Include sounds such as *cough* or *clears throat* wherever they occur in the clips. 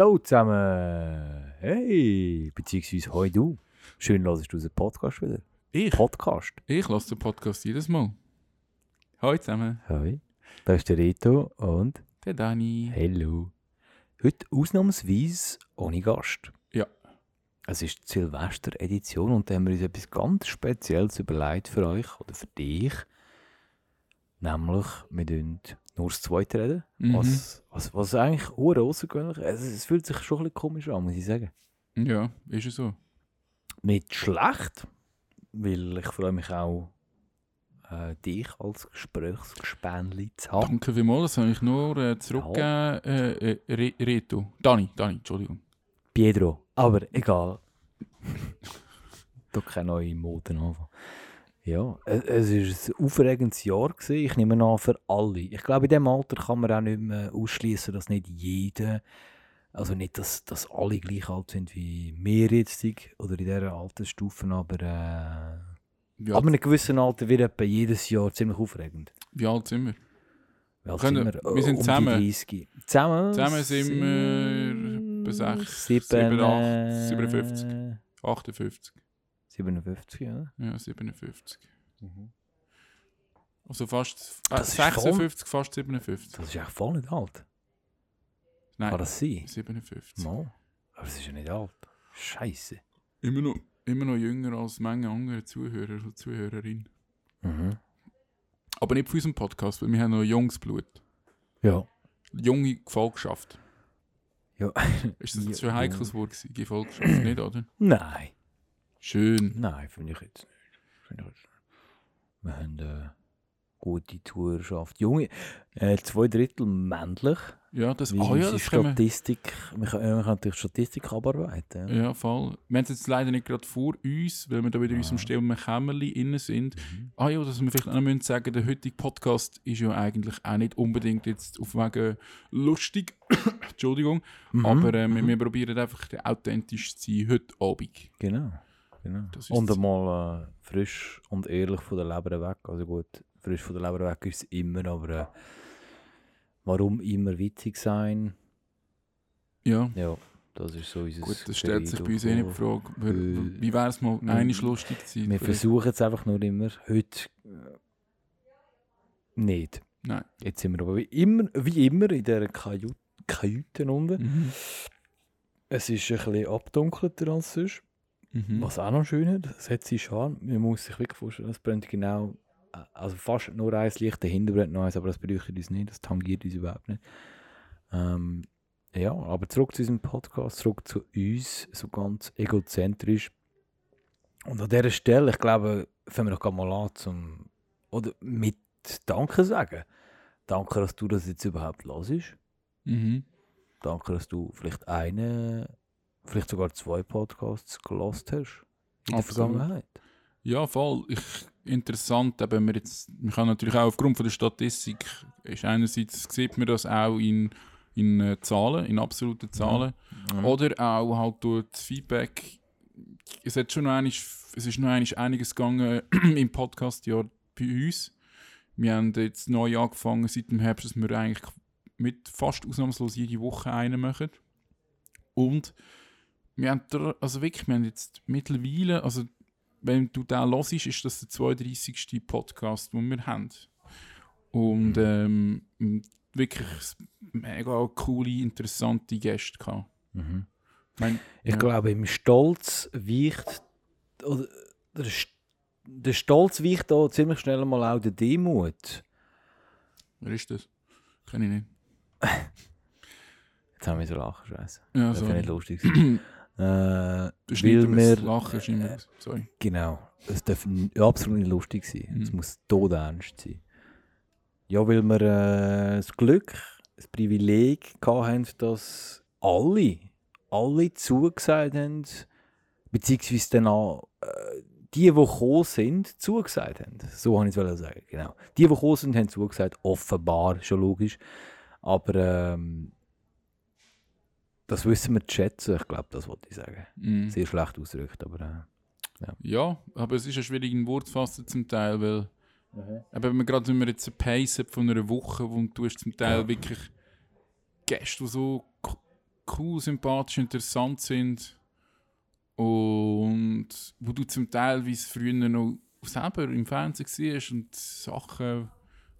Hallo zusammen. Hey, beziehungsweise hoi du. Schön, dass du unseren Podcast wieder. Ich? Podcast. Ich lasse den Podcast jedes Mal. Hallo zusammen, Hoi. Da ist der Reto und der Dani. Hallo. Heute ausnahmsweise ohne Gast. Ja. Es ist die Silvester-Edition und da haben wir uns etwas ganz Spezielles überlegt für euch oder für dich. Nämlich, wir nur das Zweite reden. Mhm. Was, was, was eigentlich außergewöhnlich ist. Es, es fühlt sich schon ein bisschen komisch an, muss ich sagen. Ja, ist es so. Nicht schlecht, weil ich freue mich auch, äh, dich als Gesprächsgespänli zu haben. Danke vielmals, das habe ich nur äh, zurückgegeben. Äh, äh, Re Reto. Dani, Dani, Entschuldigung. Pietro, aber egal. *laughs* da keine neue Mode anfangen. Ja, es, es war ein aufregendes Jahr. Gewesen. Ich nehme an, für alle. Ich glaube, in diesem Alter kann man auch nicht mehr ausschließen, dass nicht jeder, also nicht, dass, dass alle gleich alt sind wie wir jetzt oder in dieser Altersstufe, aber äh, ab einem gewissen Alter wird etwa jedes Jahr ziemlich aufregend. wie alt sind wir? Wie alt Können- sind wir sind Um die zusammen. 30. Zusammen? Zusammen sind wir bei sechs, sieben, sieben, acht, äh, 57. 58. 57, ja. Ja, 57. Also fast äh, Das ist voll- 56, fast 57. Das ist echt voll nicht alt. Nein, Kann das sein? 57. Mal. Aber es ist ja nicht alt. Scheiße. Immer noch, immer noch jünger als Menge andere Zuhörer und Zuhörerinnen. Mhm. Aber nicht für unseren Podcast, weil wir haben noch junges Blut. Ja. Junge Gefolgschaft. Ja. Ist das Ja, ein heikles jung. Wort gewesen? Gefolgschaft, nicht, oder? Nein. Schön. Nein, finde ich jetzt nicht. Finde ich jetzt nicht. Wir haben eine gute Zuhörerschaft. Junge, äh, zwei Drittel männlich. Ja, das, ah ja, das. Statistik. Wir können, wir können natürlich Statistik abarbeiten. Ja. Ja, voll. Wir haben es jetzt leider nicht gerade vor uns, weil wir da wieder in unserem Ah. stillen Kämmerli innen sind. Mhm. Ah ja, dass wir vielleicht auch noch müssen sagen der heutige Podcast ist ja eigentlich auch nicht unbedingt jetzt auf wegen lustig. *coughs* Entschuldigung. Mhm. Aber äh, wir, Mhm. wir probieren einfach authentisch zu sein heute Abend. Genau. Genau. Ist Und einmal äh, frisch und ehrlich von der Leber weg. Also gut, frisch von der Leber weg ist es immer, aber äh, warum immer witzig sein? Ja. Ja, das ist so unser Gut, das stellt sich bei uns eh nicht die Frage. Wie, Äh, wie wäre es mal wir- einig lustig zu sein? Wir versuchen es einfach nur immer. Heute äh, nicht. Nein. Jetzt sind wir aber wie immer, wie immer in dieser Kaju Kajüte unten. Mhm. Es ist ein bisschen abdunkelter als sonst. Mhm. Was auch noch schön ist, es hat seinen Charme. Man muss sich wirklich vorstellen, es brennt genau, äh, also fast nur ein Licht, dahinter brennt noch eins, aber das beleuchtet uns nicht, das tangiert uns überhaupt nicht. Ähm, ja, aber zurück zu unserem Podcast, zurück zu uns, so ganz egozentrisch. Und an dieser Stelle, ich glaube, fangen wir doch gerade mal an, zum, oder mit Danke sagen. Danke, dass du das jetzt überhaupt hörst. Mhm. Danke, dass du vielleicht einen, vielleicht sogar zwei Podcasts gelost hast in der Absolut. Vergangenheit. Ja, voll. Ich, interessant, eben wir jetzt, wir können natürlich auch aufgrund von der Statistik, ist einerseits sieht man das auch in, in äh, Zahlen, in absoluten Zahlen, oder auch halt durch das Feedback. Es, hat schon noch einig, es ist noch einig einiges gegangen *clears throat* im Podcast-Jahr bei uns. Wir haben jetzt neu angefangen seit dem Herbst, dass wir eigentlich mit fast ausnahmslos jede Woche einen machen. Und wir haben, da- also wirklich, wir haben jetzt mittlerweile, also wenn du den hörst, ist das der 32. Podcast, den wir haben. Und ähm, wirklich mega coole, interessante Gäste gehabt. Mhm. Ich mein, Ich ja. glaube, im Stolz weicht, oder der, St- der Stolz weicht da ziemlich schnell mal auch der Demut. wer ist das? Kenn ich nicht. *laughs* Jetzt haben wir so lachen, scheiße. Ja, Das wäre nicht lustig gewesen. *clears throat* äh, weil wir, das Lachen äh, aus. Sorry. Genau. Es darf absolut nicht lustig sein. Es Mhm. muss todernst sein. Ja, weil wir äh, das Glück, das Privileg haben, dass alle, alle zugesagt haben, beziehungsweise dann auch äh, die, die gekommen sind, zugesagt haben. So habe ich es sagen. Genau. Die, die gekommen sind, haben zugesagt. Offenbar, schon logisch. Aber ähm, das wissen wir zu schätzen. Ich glaube, das wollte ich sagen. Mhm. Sehr schlecht ausgedrückt, aber... Äh, Ja, aber es ist ja schwierig in Wort zu fassen zum Teil, weil eben, wenn man gerade wenn man jetzt ein Pace hat von einer Woche, wo du hast zum Teil Ja. wirklich Gäste, die so cool, sympathisch, interessant sind und wo du zum Teil, wie es früher noch selber im Fernsehen siehst und Sachen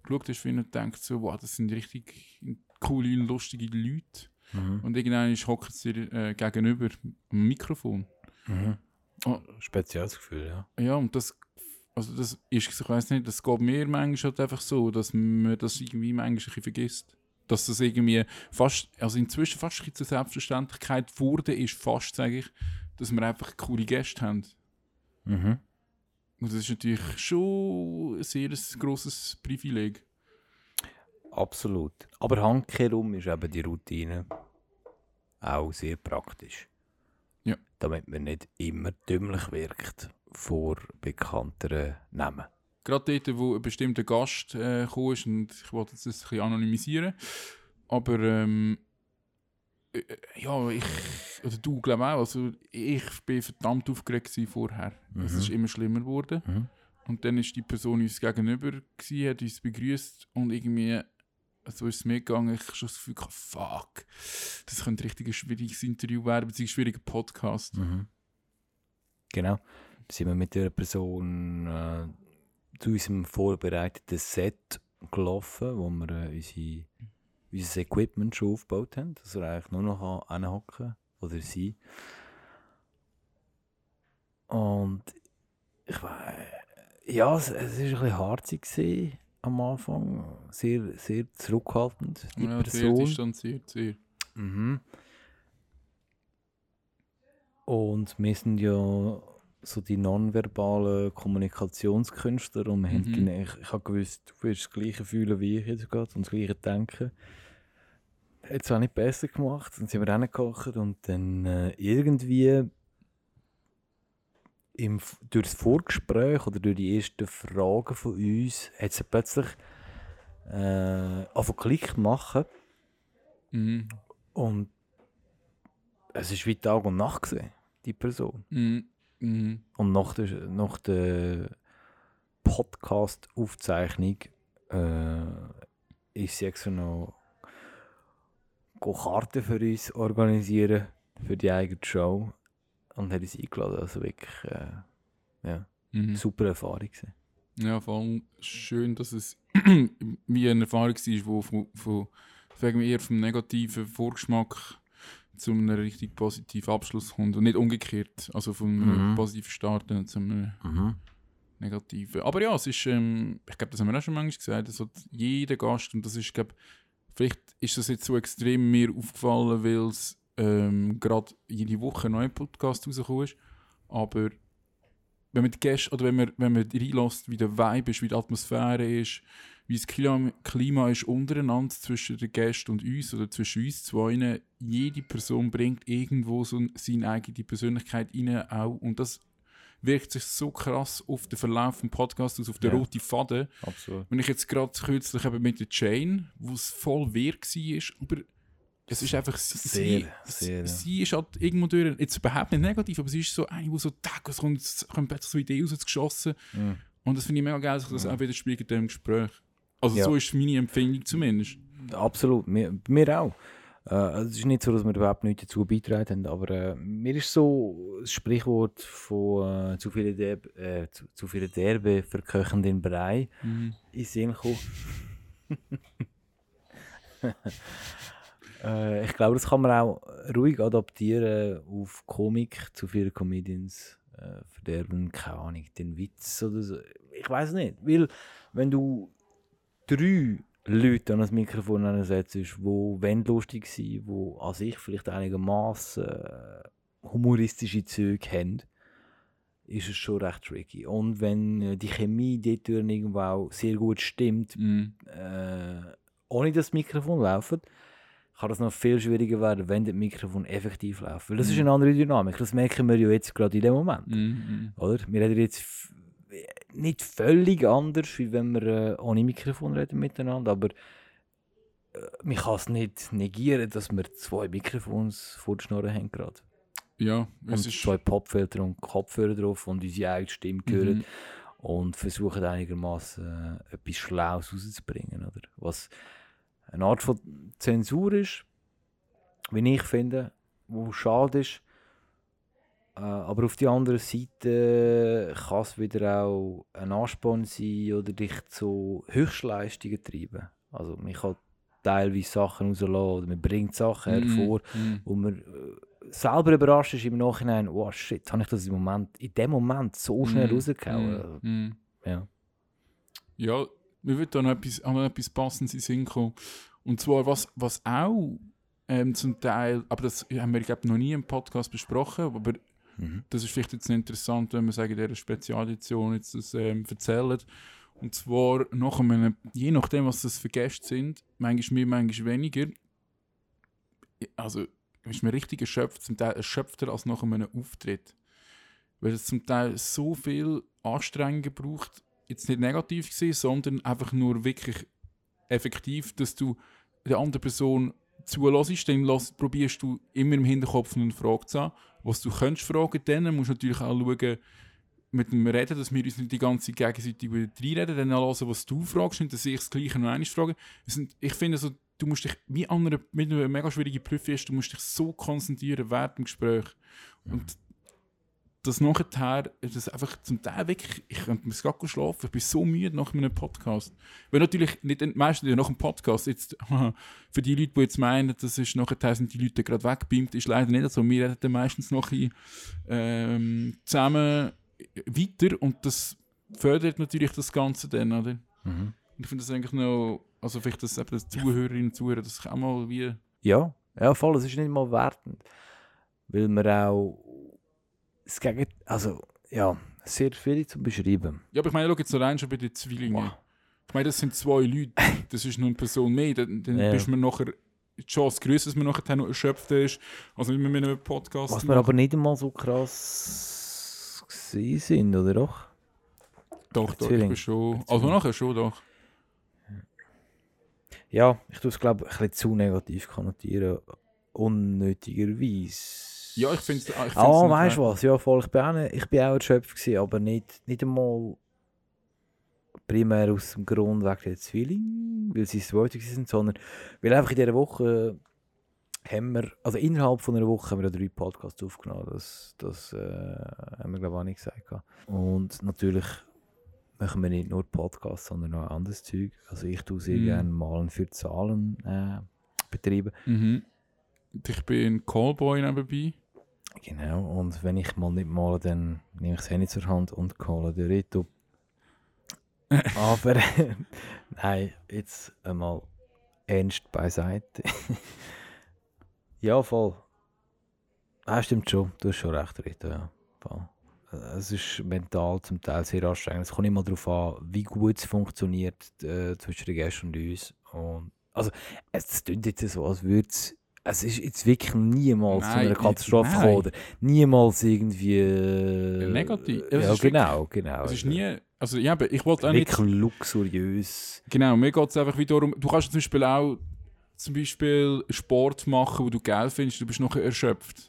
geschaut hast und denkst so, wow, das sind richtig coole und lustige Leute. Mhm. Und irgendwann hockt es dir äh, gegenüber am Mikrofon. Mhm. Oh. Spezielles Gefühl, ja. Ja, und das, also das ist, ich weiß nicht, das geht mir manchmal halt einfach so, dass man das irgendwie manchmal ein bisschen vergisst. Dass das irgendwie fast, also inzwischen fast ein zur Selbstverständlichkeit wurde, ist fast, sage ich, dass wir einfach coole Gäste haben. Mhm. Und das ist natürlich schon ein sehr grosses Privileg. Absolut. Aber handkehrum ist eben die Routine auch sehr praktisch. Ja. Damit man nicht immer dümmlich wirkt vor bekannteren Namen. Gerade dort, wo ein bestimmter Gast äh, gekommen ist, und ich wollte das ein bisschen anonymisieren, aber ähm, äh, ja, ich, oder du glaube auch, also ich bin verdammt aufgeregt vorher. Es Mhm. ist immer schlimmer geworden. Mhm. Und dann ist die Person uns gegenüber, gewesen, hat uns begrüßt und irgendwie, so ist es mir gegangen, ich habe schon das Gefühl, gehabt, fuck, das könnte richtig ein schwieriges Interview werden, beziehungsweise ein schwieriger Podcast. Mhm. Genau. Da sind wir mit der Person äh, zu unserem vorbereiteten Set gelaufen, wo wir äh, unsere, unser Equipment schon aufgebaut haben, dass er eigentlich nur noch anhocken oder sie. Und ich weiß, ja, es, ist ein bisschen harzig gewesen am Anfang, sehr, sehr zurückhaltend, die ja, sehr Person. distanziert, sehr. Mhm. Und wir sind ja so die nonverbalen Kommunikationskünstler und wir haben Mhm. gene- ich, ich habe gewusst, du wirst das gleiche fühlen wie ich jetzt gerade und das gleiche denken. Hat es auch nicht besser gemacht. Dann sind wir hingekocht und dann äh, irgendwie im, durch das Vorgespräch oder durch die ersten Fragen von uns hat sie plötzlich äh, auf Klick machen Mhm. und es ist wie Tag und Nacht gewesen, die Person. Mhm. Mhm. Und nach der, nach der Podcast-Aufzeichnung äh, ist sie extra noch Karten für uns organisieren, für die eigene Show. Und hat uns eingeladen. Also wirklich äh, ja, Mhm. super Erfahrung. Gewesen. Ja, vor allem schön, dass es *clears throat* wie eine Erfahrung war, die von, von wir eher vom negativen Vorgeschmack zu einem richtig positiven Abschluss kommt und nicht umgekehrt. Also von einem Mhm. positiven Starten zu einem negativen. Aber ja, es ist, ähm, ich glaube, das haben wir auch schon manchmal gesagt, also jeder Gast, und das ist, glaube vielleicht ist das jetzt so extrem mir aufgefallen, weil es ähm, gerade jede Woche ein neuer Podcast rausgekommen ist, aber wenn man die Gäste, oder wenn man, wenn man reinlässt, wie der Vibe ist, wie die Atmosphäre ist, wie das Klima, Klima ist untereinander zwischen den Gästen und uns oder zwischen uns zwei, jede Person bringt irgendwo so seine eigene Persönlichkeit rein auch und das wirkt sich so krass auf den Verlauf des Podcasts aus, auf den Ja. roten Faden. Absolut. Wenn ich jetzt gerade kürzlich eben mit der Jane, wo es voll wehr war, aber es ist einfach sie, Sehr, sie, sehr, ja. sie ist halt irgendwo durch, jetzt überhaupt nicht negativ, aber sie ist so eine, die so, Tag, es kommt, es kommt plötzlich so Ideen rausgeschossen Mhm. und das finde ich mega geil, dass das Ja. auch widerspiegelt in dem Gespräch. Also Ja. so ist meine Empfindung zumindest. Absolut, mir, mir auch. Äh, also es ist nicht so, dass wir überhaupt nichts dazu beitragen haben, aber äh, mir ist so das Sprichwort von äh, zu viele Derbe, äh, zu, zu viele Derbe verköchen den Brei Mhm. in Sinn gekommen. *laughs* äh, ich glaube, das kann man auch ruhig adaptieren auf Komik. Zu viele Comedians äh, verderben, keine Ahnung, den Witz oder so. Ich weiß nicht, weil wenn du drei Leute an das Mikrofon ansetzt, die wenn lustig sind, die an sich vielleicht einigermaßen äh, humoristische Züge haben, ist es schon recht tricky. Und wenn äh, die Chemie dort irgendwo auch sehr gut stimmt, Mhm. äh, ohne dass das Mikrofon läuft, kann das noch viel schwieriger werden, wenn das Mikrofon effektiv läuft. Weil das ist Mhm. eine andere Dynamik. Das merken wir ja jetzt gerade in dem Moment. Mhm. Oder? Wir reden jetzt nicht völlig anders, wie wenn wir äh, ohne Mikrofon reden miteinander, aber äh, man kann es nicht negieren, dass wir zwei Mikrofons vor der Schnurre haben gerade. Ja, Und es ist... zwei Popfilter und Kopfhörer drauf und unsere eigene Stimme hören Mhm. und versuchen einigermaßen äh, etwas Schlaues rauszubringen. Oder? Was eine Art von Zensur ist, wie ich finde, wo schade ist. Äh, aber auf der anderen Seite kann es wieder auch ein Ansporn sein oder dich zu Höchstleistungen treiben. Also man kann teilweise Sachen rauslassen oder man bringt Sachen Mhm, hervor, mhm. wo man äh, selber überrascht ist im Nachhinein, oh shit, habe ich das im Moment, in dem Moment so schnell Mhm, rausgehauen. mhm. Ja. Ja, mir wird da noch etwas, noch etwas Passendes in Sinn kommen. Und zwar, was, was auch ähm, zum Teil, aber das haben wir, glaube noch nie im Podcast besprochen, aber Mhm. das ist vielleicht jetzt interessant, wenn wir sagen, in dieser Spezialedition jetzt das ähm, erzählen. Und zwar nach einem, je nachdem, was das für Gäste sind, manchmal mehr, manchmal weniger. Also ist man richtig erschöpft, zum Teil erschöpfter als nach einem Auftritt. Weil es zum Teil so viel Anstrengung braucht, jetzt nicht negativ gesehen, sondern einfach nur wirklich effektiv, dass du der anderen Person zulässt, dann probierst du immer im Hinterkopf eine Frage zu haben, was du könntest fragen, dann musst du natürlich auch schauen, mit dem Reden, dass wir uns nicht die ganze Zeit gegenseitig reinreden, dann auch hören, was du fragst und dass ich das Gleiche noch einmal frage. Ich finde, so, du musst dich, wie an einer, mit einer mega schwierigen Prüfung ist, du musst dich so konzentrieren während dem Gespräch. Und das nachher, das einfach zum Teil wirklich, ich könnte mir gerade schlafen, ich bin so müde nach einem Podcast. Weil natürlich, nicht, meistens ja nach dem Podcast, jetzt, *laughs* für die Leute, die jetzt meinen, das ist nachher sind die Leute gerade weggebeamt, ist leider nicht so. Wir reden dann meistens noch ein, ähm, zusammen weiter und das fördert natürlich das Ganze dann, oder? Mhm. Und ich finde das eigentlich noch, also vielleicht, dass eben das Zuhörerinnen und Zuhörer, das auch mal wie, Ja, ja, voll, es ist nicht mal wertend. Weil man auch das Gegen also ja, sehr viel zu beschreiben. ja, aber ich meine, schau jetzt allein schon bei den Zwillingen. Wow. Ich meine, das sind zwei Leute, das ist nur eine Person mehr, dann, dann Ja. bist man nachher, die Chance größer, dass man nachher noch erschöpft ist, also wenn man mit einem Podcast Was wir aber nicht einmal so krass sind, oder doch? Doch, doch, ich bin schon, also nachher schon, doch. Ja, ich tue es glaube ich ein bisschen zu negativ konnotieren. Unnötigerweise. Ja, ich finde es Ah, nicht weißt du was? Ja, voll, ich bin auch, nicht, ich bin auch erschöpft gewesen, aber nicht, nicht einmal primär aus dem Grund wegen der Zwilling, weil sie das zweite sind, sondern weil einfach in dieser Woche haben wir, also innerhalb von einer Woche haben wir drei Podcasts aufgenommen, das, das äh, haben wir glaube ich auch nicht gesagt. Und natürlich machen wir nicht nur Podcasts, sondern auch anderes Zeug. Also ich tue sehr Mhm. gerne Malen für Zahlen äh, betreiben. Mhm. Ich bin Callboy nebenbei. Genau, und wenn ich mal nicht male, dann nehme ich das Handy zur Hand und calle den Rito. *laughs* Aber *laughs* nein, jetzt einmal ernst beiseite. *laughs* ja, voll. Ah, stimmt schon, du hast schon recht, Rito, ja. Voll. Es ist mental zum Teil sehr anstrengend. Es kommt immer darauf an, wie gut es funktioniert äh, zwischen den Gästen und uns. Und, also, es klingt jetzt so, als würde es. Es ist jetzt wirklich niemals zu Nein, einer ich- Katastrophe nein. gekommen. Oder niemals irgendwie. Äh, Negativ. Ja, ist genau, genau. Es ist nie, also ja, ich wollte auch nicht, Wirklich luxuriös. genau, mir geht es einfach wieder darum, du kannst zum Beispiel auch zum Beispiel Sport machen, wo du geil findest, du bist nachher erschöpft.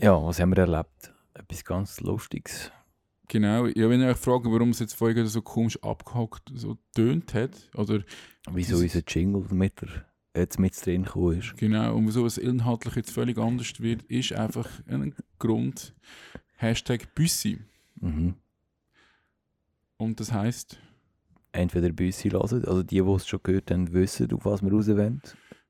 Ja, was haben wir erlebt? Etwas ganz Lustiges. Genau, ja, wenn ihr euch fragt, warum es jetzt vorhin so komisch abgehackt so tönt hat, oder Wieso unser Jingle mit der, jetzt mit drin gekommen ist. genau, und wieso es inhaltlich jetzt völlig anders wird, ist einfach ein Grund. Hashtag Büssi. Mhm. Und das heisst, Entweder Büssi hören, also die, die es schon gehört haben, wissen, auf was wir raus wollen.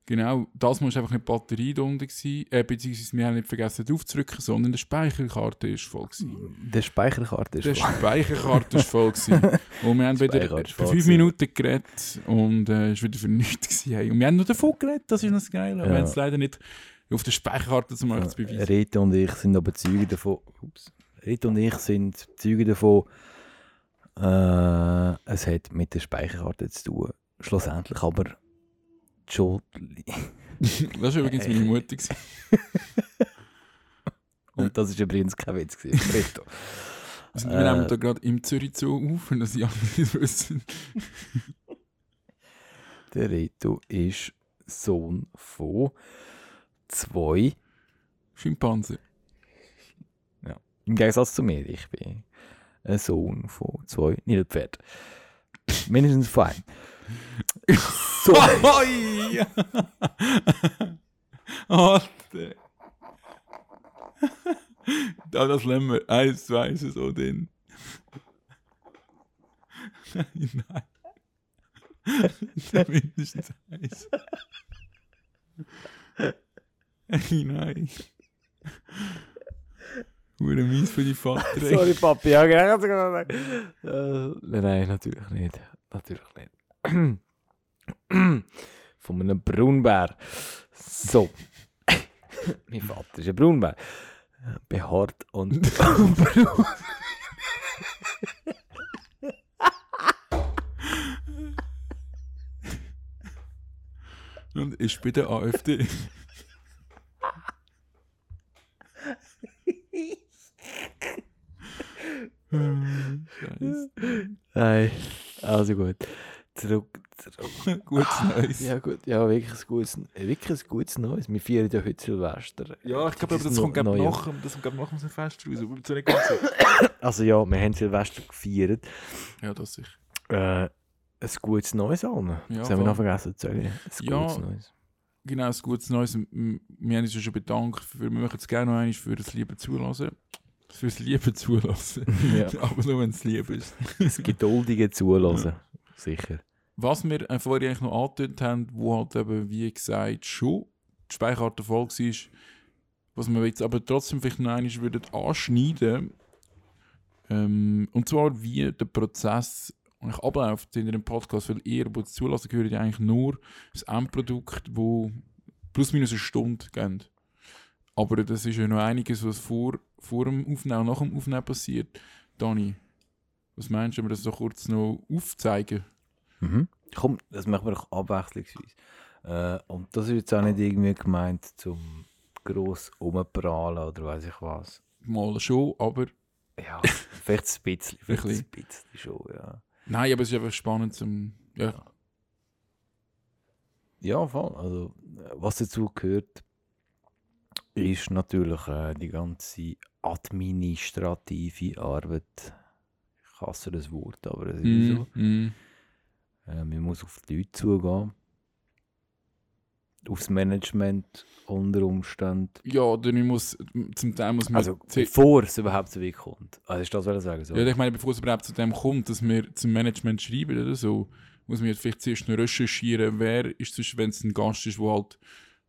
Genau, das war einfach nicht die Batterie da unten, gewesen, äh, beziehungsweise wir haben nicht vergessen draufzudrücken, sondern die Speicherkarte ist voll. Gewesen. Der Speicherkarte Die ist voll. Speicherkarte ist voll. Gewesen. *laughs* Und wir haben wieder ist für fünf. Minuten geredet und äh, es war wieder für nichts. Gewesen. hey. Und wir haben nur davon geredet, das ist das Geile. Aber wir Ja. haben es leider nicht auf der Speicherkarte zum Beispiel zu beweisen. Rita und ich sind aber Zeuge davon. Ups. Rita und ich sind Zeuge davon. Äh, es hat mit der Speicherkarte zu tun. Schlussendlich aber Schuld. *laughs* Das war übrigens meine Mutter. *laughs* Und das ist übrigens kein Witz gewesen. Rita. Wir, Äh. nehmen da gerade im Zürich Zoo auf, und dass die anderen nicht wissen. *laughs* Der Rito ist Sohn von zwei. Schimpanse. Im Gegensatz zu mir, ich bin ein Sohn von zwei Nilpferden. Mindestens fein. So. Oi! Alter. Da, das wir eins, zwei so drin. Nein, nein. Mindestens eins. Hey, nein. Hure mies für die Vater. ey. Sorry, Papi. Ja, genau. Äh, nein, natürlich nicht. Natürlich nicht. *coughs* Von einem Braunbär. So. *coughs* mein Vater ist ein Braunbär. Behaart und braun. *laughs* Und ist bei der AfD. Scheiße. Nein, also gut. Zurück, zurück. *laughs* Gutes Neues. Ja, gut, ja, wirklich ein gutes, wirklich ein gutes Neues. Wir feiern ja heute Silvester. Ja, ich glaube, Das das kommt ja. nach, das kommt nach dem Fest raus. Aber nicht ganz so. *coughs* Also ja, wir haben Silvester gefeiert. Ja, das sicher. Äh, ein gutes Neues allen. Ja, das haben wir noch vergessen zu sagen. Ein Ja. gutes Neues. Genau, ein gutes Neues. Wir haben uns ja schon bedankt. Für, wir möchten es gerne noch einmal für das Liebe zulassen. Fürs Liebe zulassen. *laughs* Ja. aber nur, wenn es lieb ist. Das geduldige Zulassen. *laughs* Sicher. Was wir äh, vorher eigentlich noch angedeutet haben, wo halt eben, wie gesagt, schon die Speicherkarte voll war, was wir jetzt aber trotzdem vielleicht noch einmal würden anschneiden ähm, und zwar wie der Prozess eigentlich abläuft in einem Podcast, weil ihr, es zulassen, gehört eigentlich nur das Endprodukt, wo plus minus eine Stunde geht. Aber das ist ja noch einiges, was vor, vor dem Aufnehmen und nach dem Aufnehmen passiert. Dani, was meinst du, wenn wir das so kurz noch aufzeigen? Mhm. Komm, das machen wir doch abwechslungsweise. Äh, und das ist jetzt auch nicht irgendwie gemeint, zum gross umprahlen oder weiß ich was. Mal schon, aber Ja, vielleicht ein bisschen. Vielleicht Ein bisschen schon, ja. nein, aber es ist einfach spannend zum. Ja, Ja, voll. Also, was dazu gehört, ist natürlich äh, die ganze administrative Arbeit. Ich hasse das Wort, aber es ist so. mm, mm. Äh, man muss auf die Leute zugehen. Aufs Management unter Umständen. ja oder ich muss zum Teil muss man. Also, zu- bevor es überhaupt so weit kommt. Also, ist das, was ich sagen so? ja, ich meine, bevor es überhaupt zu dem kommt, dass wir zum Management schreiben oder so, muss man vielleicht zuerst noch recherchieren, wer ist zwischen, wenn es ein Gast ist, der halt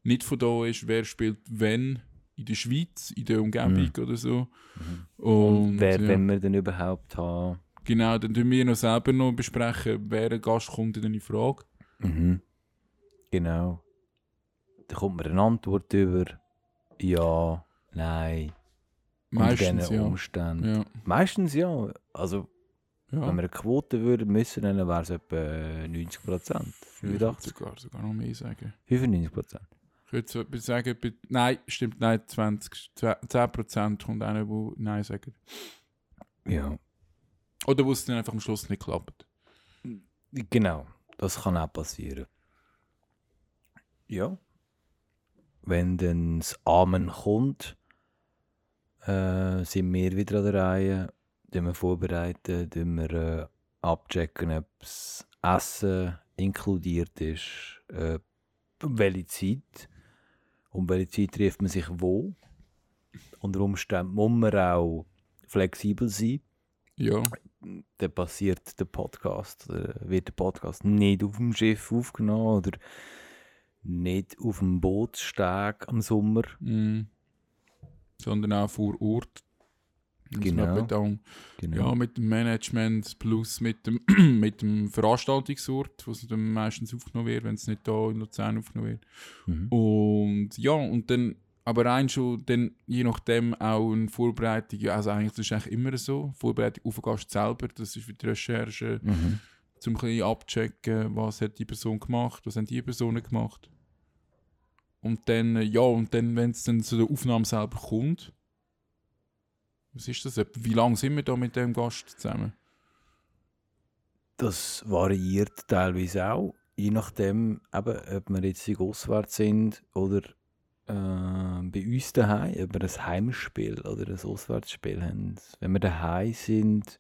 nicht von da ist, wer spielt wenn in der Schweiz, in der Umgebung oder so. Mhm. Und, Und wer, ja, wenn wir denn überhaupt haben. Genau, dann tun wir noch selber noch besprechen, wer ein Gast kommt in die Frage. Mhm. Genau. Da kommt mir eine Antwort über Ja, nein. Meistens ja. Umständen. ja. Meistens ja. Also, wenn ja. wir eine Quote würden müssen, dann wäre es etwa 90 Prozent. Ich würde 85, sogar, sogar noch mehr sagen. 95 Prozent. Ich würde sagen, nein, stimmt, nein, 20, 10% kommt einer, der Nein sagt. Ja. Oder wo es dann einfach am Schluss nicht klappt. Genau. Das kann auch passieren. Ja. Wenn dann das Amen kommt, äh, sind wir wieder an der Reihe. Dann wir vorbereiten, dann wir äh, abchecken, ob das Essen inkludiert ist, äh, um welche Zeit. Um welche Zeit trifft man sich wo. Unter Umständen muss man auch flexibel sein. Ja, Dann passiert der Podcast, oder wird der Podcast nicht auf dem Schiff aufgenommen oder nicht auf dem Bootssteg am Sommer. mm. sondern auch vor Ort. Genau. Genau. Ja, mit dem Management plus mit dem, *clears throat* mit dem Veranstaltungsort, wo es dann meistens aufgenommen wird, wenn es nicht da in Luzern aufgenommen wird. Mhm. Und ja, und dann, aber rein schon, dann je nachdem auch eine Vorbereitung, also eigentlich, das ist eigentlich immer so, Vorbereitung auf den Gast selber, das ist wie die Recherche, Mhm. zum ein bisschen abchecken, was hat die Person gemacht, was haben die Personen gemacht. Und dann, äh, ja, und dann, wenn es dann zu der Aufnahme selber kommt, was ist das? Wie lange sind wir da mit dem Gast zusammen? Das variiert teilweise auch, je nachdem, eben, ob wir jetzt auswärts sind oder äh, bei uns daheim, ob wir ein Heimspiel oder ein Auswärtsspiel haben. Wenn wir daheim sind,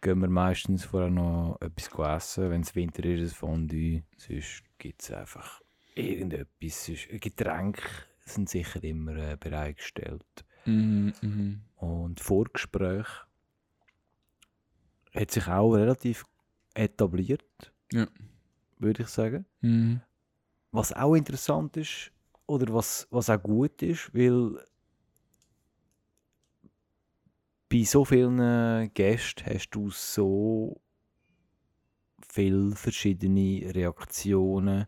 gehen wir meistens vorher noch etwas essen. Wenn es Winter ist, ein Fondue. Sonst gibt es einfach irgendetwas. Sonst, Getränke sind sicher immer äh, bereitgestellt. Mhm, mhm. Und Vorgespräch hat sich auch relativ etabliert, Ja. würde ich sagen. Mhm. Was auch interessant ist, oder was, was auch gut ist, weil bei so vielen Gästen hast du so viele verschiedene Reaktionen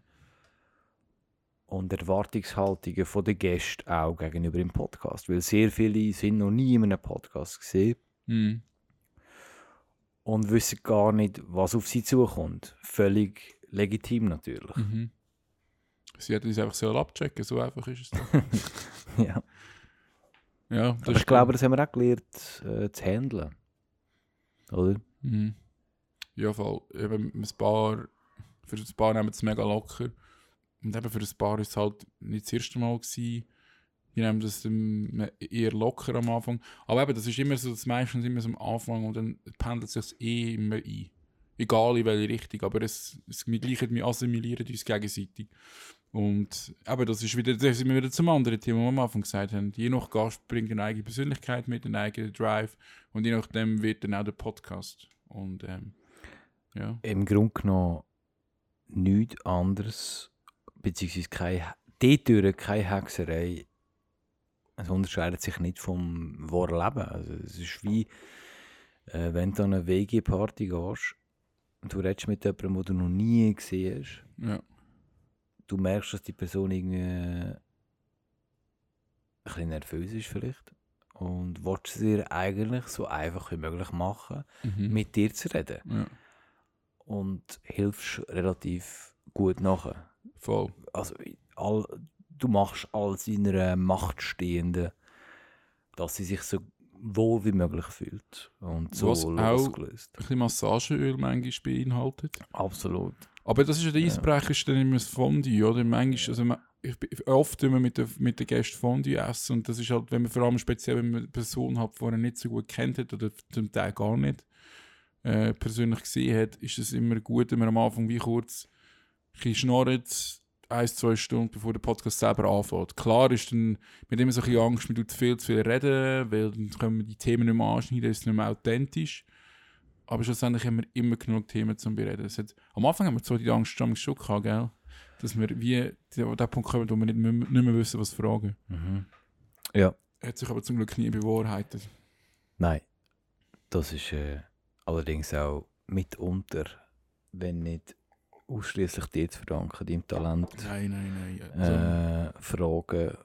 und Erwartungshaltungen von den Gästen auch gegenüber dem Podcast. Weil sehr viele sind noch nie in einem Podcast gesehen Mhm. und wissen gar nicht, was auf sie zukommt. Völlig legitim natürlich. Mhm. Sie hätten uns einfach so abchecken, so einfach ist es. *laughs* Ja. ja, das Aber ich glaube, das haben wir auch gelernt äh, zu handeln. Oder? Mhm. Ja, voll. Eben ein paar, für ein paar nehmen es mega locker. Und eben für ein paar war es halt nicht das erste Mal. Gewesen. Die nehmen das eher locker am Anfang. Aber eben, das ist immer so, das meistens immer so am Anfang und dann pendelt es sich eh immer ein. Egal in welche Richtung, aber es, es wir gleichen, wir assimilieren uns gegenseitig. Und eben, das ist wieder, da sind wir wieder zum anderen Thema, was wir am Anfang gesagt haben. Je nach Gast bringt eine eigene Persönlichkeit mit, einen eigenen Drive und je nachdem wird dann auch der Podcast. Und ähm, ja. Im Grunde genommen nichts anderes, beziehungsweise keine, dort keine Hexerei. Es unterscheidet sich nicht vom wahren Leben. Also es ist wie, äh, wenn du an eine WG-Party gehst und du redest mit jemandem, den du noch nie gesehen hast, Ja. Du merkst, dass die Person irgendwie ein bisschen nervös ist vielleicht und willst es ihr eigentlich so einfach wie möglich machen, Mhm. mit dir zu reden. ja. Und hilfst relativ gut nachher. Voll. Also all, du machst alles in einer Macht Stehenden, dass sie sich so wohl wie möglich fühlt und so Was auch- losgelöst. Ein bisschen Massageöl manchmal beinhaltet. Absolut. Aber das ist ja der. Eisbrecher, ist dann immer das Fondue, oder? Manchmal, also man, ich, oft wir mit den mit den Gästen Fondue essen und das ist halt, wenn man vor allem speziell, wenn man eine Person hat, die man nicht so gut kennt hat oder zum Teil gar nicht äh, persönlich gesehen hat, ist es immer gut, wenn man am Anfang wie kurz ein schnurrt, ein, zwei Stunden, bevor der Podcast selber anfängt. Klar ist dann, mit immer so ein bisschen Angst, man tut viel, zu viel reden, weil dann können wir die Themen nicht mehr anschneiden, ist nicht mehr authentisch. Aber schlussendlich haben wir immer genug Themen zum Bereden. Hat, am Anfang haben wir zwar die Angst schon schon gehabt, gell? dass wir wie an den Punkt kommen, wo wir nicht mehr, nicht mehr wissen, was fragen. Mhm. Ja. Hat sich aber zum Glück nie bewahrheitet. Nein, das ist äh, allerdings auch mitunter, wenn nicht ausschließlich dir zu verdanken, deinem Talent, Nein, nein, nein. Also, äh, Fragen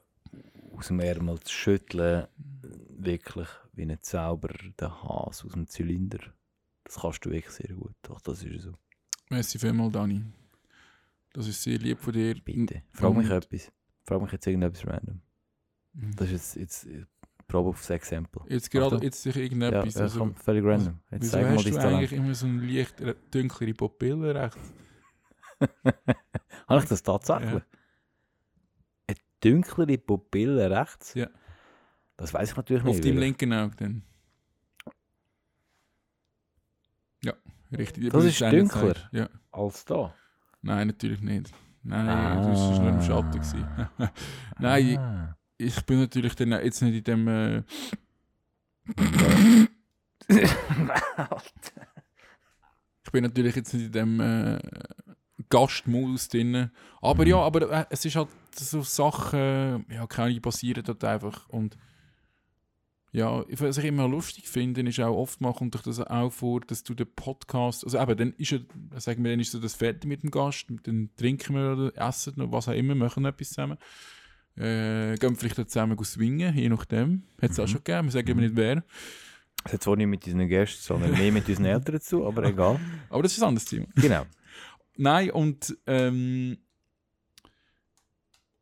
aus dem Ärmel zu schütteln, wirklich wie ein Zauber der Hase aus dem Zylinder. Das kannst du wirklich sehr gut. Doch, das ist so. merci vielmals, Dani. Das ist sehr lieb von dir. Bitte. Frag mich etwas. Frag mich jetzt irgendetwas random. Mhm. Das ist jetzt, jetzt Probe aufs Exempel. Jetzt gerade, Achtung. jetzt sich irgendetwas. ja also, komm, völlig random. Jetzt wieso zeig mal hast du Talent. eigentlich immer so eine leicht dunklere Pupille rechts? *laughs* Habe ich das tatsächlich? Ja. Eine dunklere Pupille rechts? Ja. Das weiß ich natürlich Auf nicht. deinem weil- linken Auge dann. Ja, richtig. Das ist dunkler? Ja. Als da. Nein, natürlich nicht. Nein, nein, das war nur im Schatten. *laughs* nein, Ah. ich, ich bin natürlich dann jetzt nicht in dem. Äh, *laughs* ich bin natürlich jetzt nicht in dem äh, Gastmodus drin. Aber Mhm. ja, aber äh, es ist halt so Sachen, ja, keine passieren dort einfach. Und ja, was ich immer lustig finde, ist auch oftmals kommt doch das auch vor, dass du den Podcast, also eben, dann ist ja, sagen wir, dann ist so das fertig mit dem Gast, dann trinken wir oder essen oder was auch immer, machen etwas zusammen. Äh, gehen vielleicht auch zusammen swingen, je nachdem. Hat es auch Mhm. schon gegeben, wir sagen immer nicht wer. Das hat zwar nicht mit unseren Gästen, sondern mehr mit unseren Eltern zu, aber egal. *laughs* Aber das ist ein anderes Thema. Genau. Nein, und ähm,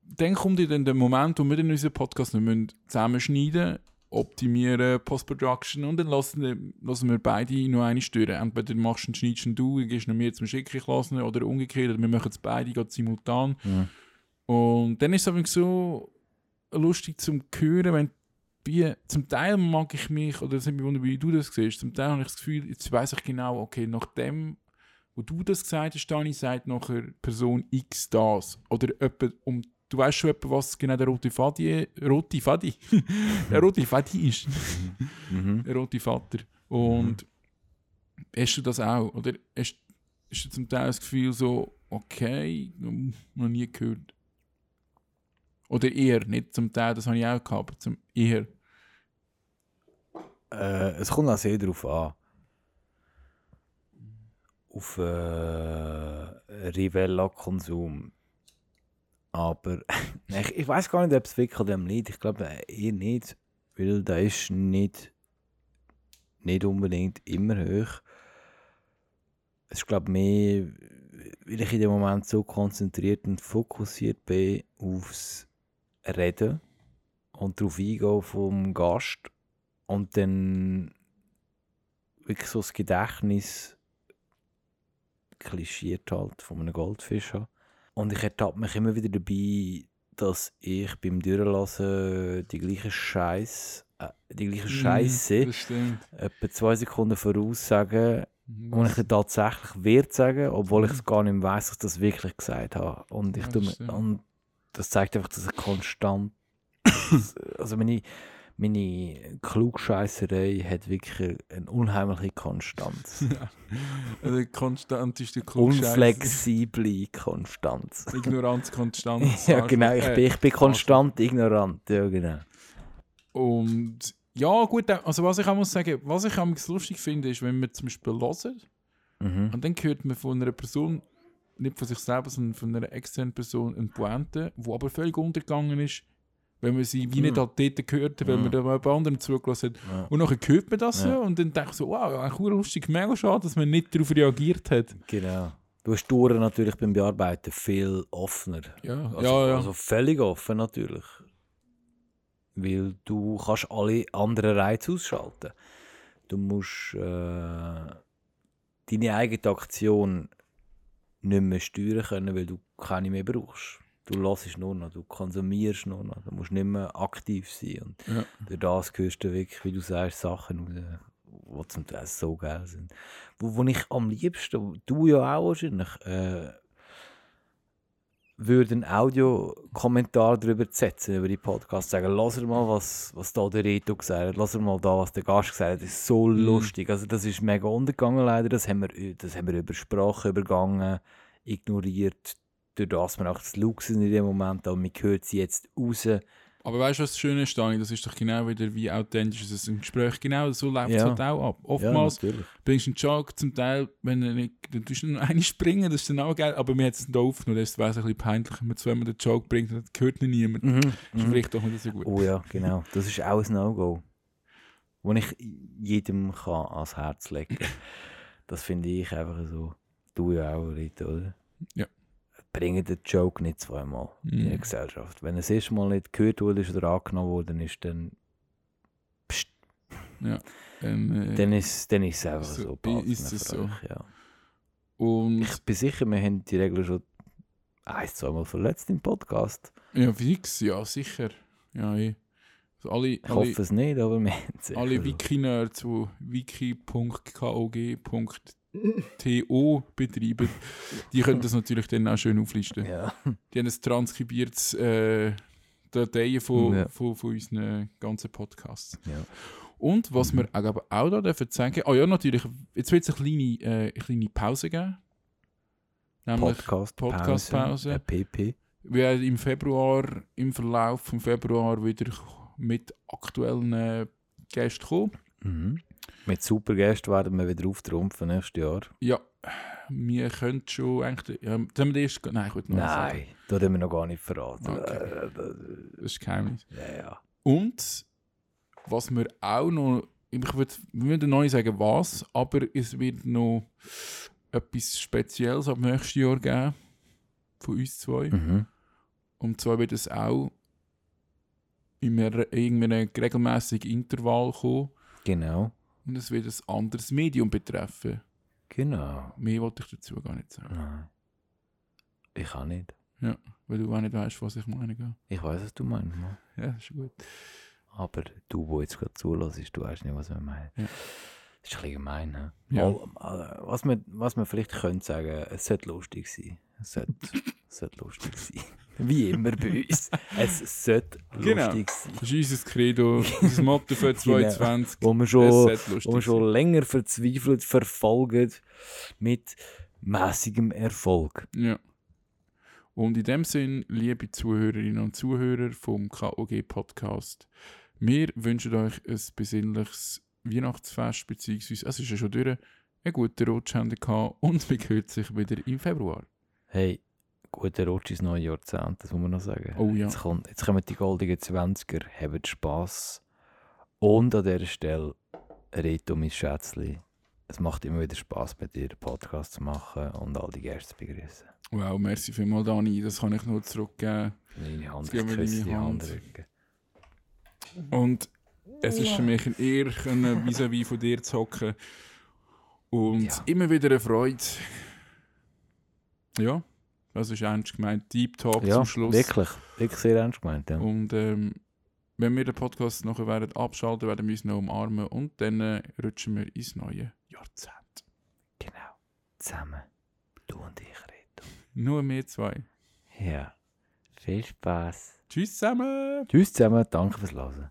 dann kommt dann der Moment, wo wir dann unseren Podcast müssen zusammenschneiden optimieren, Post-Production und dann lassen, wir- lassen wir beide noch eine stören. Entweder machst du einen schneidest ihn du, gehst noch mir zum Schicken lassen oder umgekehrt, oder wir machen es beide gerade simultan. Mhm. Und dann ist es aber so lustig zum hören, wenn wie, zum Teil mag ich mich, oder es hat mich wundert, wie du das siehst, zum Teil habe ich das Gefühl, jetzt weiss ich genau, okay, nach dem, wo du das gesagt hast, Dani, sagt nachher Person X das. Oder jemand, um, du weißt schon etwa, was genau der rote Fadi, rote Fadi, *laughs* der rote Fadi ist. Mhm. der rote Vater. Und hast du das auch? Oder hast, hast du zum Teil das Gefühl so, okay, noch nie gehört? Oder eher, nicht zum Teil, das habe ich auch gehabt, aber zum eher. Äh, es kommt auch sehr darauf an. Auf äh, Rivella-Konsum. Aber *laughs* ich, ich weiß gar nicht, ob es wirklich an dem liegt. Ich glaube eher nicht, weil der ist nicht, nicht unbedingt immer hoch. Es ist glaube mehr, weil ich in dem Moment so konzentriert und fokussiert bin aufs Reden und darauf eingehen vom Gast und dann wirklich so das Gedächtnis klischiert halt von einem Goldfisch habe. Und ich ertappe mich immer wieder dabei, dass ich beim Durchlassen die gleiche Scheiß, äh, die gleiche Scheiße Das stimmt. etwa zwei Sekunden voraussage und ich Das, dann tatsächlich wird sagen, obwohl ich es gar nicht weiss, dass ich das wirklich gesagt habe. Und, ich Ja, das stimmt. und das zeigt einfach, dass ich konstant. *coughs* also meine, meine Klugscheisserei hat wirklich eine unheimliche Konstanz. *laughs* also konstanteste Klugscheißer. Unflexible Konstanz. *laughs* Ignoranz, Konstanz. *laughs* ja, genau. Ich Arschloch. bin, ich bin konstant ignorant. Ja, genau. Und ja, gut, also was ich auch muss sagen, was ich auch lustig finde, ist, wenn wir zum Beispiel hören Mhm. und dann hört man von einer Person, nicht von sich selber, sondern von einer externen Person eine Pointe, die aber völlig untergegangen ist, wenn man sie wie nicht Mhm. halt dort gehört hat, wenn man Mhm. da mal bei anderen zugelassen hat. Ja. Und nachher hört man das Ja. so und dann denkt man so, wow, eigentlich lustig, mega schade, dass man nicht darauf reagiert hat. Genau. Du hast Touren natürlich beim Bearbeiten viel offener. Ja, Also, ja, ja. also völlig offen natürlich. Weil du kannst alle anderen Reize ausschalten. Du musst äh, deine eigene Aktion nicht mehr steuern können, weil du keine mehr brauchst. Du lässt nur noch, du konsumierst nur noch, du musst nicht mehr aktiv sein. Und Ja. durch das hörst du wirklich, wie du sagst, Sachen raus, die zum Teil so geil sind. Wo, wo ich am liebsten, du ja auch wahrscheinlich, äh, würde einen Audiokommentar darüber setzen, über die Podcast, sagen, lass mal, was, was da der Reto gesagt hat, lass mal da, was der Gast gesagt hat, das ist so Mhm. lustig. Also das ist mega untergegangen leider, das haben wir, das haben wir über Sprache übergangen, ignoriert, durch das wir auch das Lux in dem Moment, aber man hört sie jetzt raus. Aber weißt du, was das Schöne ist, Dani? Das ist doch genau wieder, wie authentisch es ist. Ein Gespräch, genau so läuft es Ja. halt auch ab. Oftmals ja, bringst du einen Joke zum Teil, wenn er nicht, dann tust du nur *laughs* eine springen, das ist dann auch geil, aber wir haben es da aufgenommen, das wäre ein bisschen peinlich, wenn man zweimal den Joke bringt, das hört ihn niemand. Mhm. Das ist mhm. vielleicht doch nicht so gut. Oh ja, genau. Das ist auch ein No-Go. Das ich jedem kann ans Herz legen Das finde ich einfach so. Du ja auch, Rita, oder? Ja. Bringen den Joke nicht zweimal in der Mhm. Gesellschaft. Wenn es erste Mal nicht gehört wurde oder angenommen worden ist, dann, pst, Ähm, äh, dann, ist, dann ist es einfach so- so. ist es so. Ja. und Ich bin sicher, wir haben die Regel schon ein, zweimal verletzt im Podcast. ja, fix, ja, sicher. Ja, eh. also alle, Ich alle, hoffe es nicht, aber wir haben es alle. Wiki-Nerds, die wiki.kog.to betreiben, die können das natürlich dann auch schön auflisten. Ja. Die haben ein transkribiertes äh, Dateien von, Ja. von, von unseren ganzen Podcasts. Ja. Und was wir auch, aber auch da dürfen sagen, oh ja, natürlich, jetzt wird es eine kleine, äh, eine kleine Pause geben. Nämlich, Podcast, Podcast-Pause. Pause, äh, PP. wir werden im Februar, im Verlauf vom Februar wieder mit aktuellen Gästen kommen. Mhm. Mit super Gästen werden wir wieder auftrumpfen nächstes Jahr. Ja, wir können schon eigentlich, ja, haben wir erst, nein, ich würde noch. Nein, das haben wir noch gar nicht verraten. Okay. Das- ist Geheimnis. Ja, ja. Und was wir auch noch, ich würde, wir würden noch nicht sagen was, aber es wird noch etwas Spezielles ab nächstes Jahr geben. Von uns zwei. Mhm. Und zwar wird es auch in einem regelmäßigen Intervall kommen. Genau. Und es wird ein anderes Medium betreffen. Genau. Mehr wollte ich dazu gar nicht sagen. Nein. Ich kann nicht. Weil du auch nicht weißt, was ich meine. gell? Ich weiß, was du meinst. Ja, ist gut. Aber du, wo jetzt gerade zulässt, du weißt nicht, was wir meinen. Ja. Das ist ein bisschen gemein. Ne? Ja. Mal, was, man, was man vielleicht könnte sagen, es sollte lustig sein. Es sollte, *laughs* es sollte lustig sein. Wie immer bei uns. Es sollte Genau. lustig sein. Das ist unser Credo, unser Motto für *laughs* 2020. Wo wir schon, wo wir schon länger verzweifelt verfolgen mit mäßigem Erfolg. Ja. Und in dem Sinn, liebe Zuhörerinnen und Zuhörer vom KOG Podcast, wir wünschen euch ein besinnliches Weihnachtsfest, beziehungsweise es ist ja schon durch, einen guten Rutsch und *laughs* wir hören sich wieder im Februar. Hey, guter Rutsch ins neue Jahrzehnt, das muss man noch sagen. Oh ja. Jetzt, kommt, jetzt kommen die goldigen 20er, habt Spass. Und an dieser Stelle, Reto, mein Schätzli, es macht immer wieder Spass, mit dir einen Podcast zu machen und all die Gäste zu begrüßen. Wow, merci vielmals, Dani, das kann ich nur zurückgeben. Meine Hand, ich küsse die Hand. Und es ist für mich Ehre, können vis-à-vis von dir zu hocken. Und Ja. immer wieder eine Freude. Ja, das ist ernst gemeint. Deep Talk Ja, zum Schluss. wirklich, wirklich sehr ernst gemeint. Ja. Und ähm, wenn wir den Podcast nachher werden abschalten, werden wir uns noch umarmen und dann äh, rutschen wir ins neue Jahrzehnt. Genau, zusammen. Du und ich, Reto. Nur wir zwei. Ja, viel Spaß. Tschüss zusammen! Tschüss zusammen, danke fürs Hören.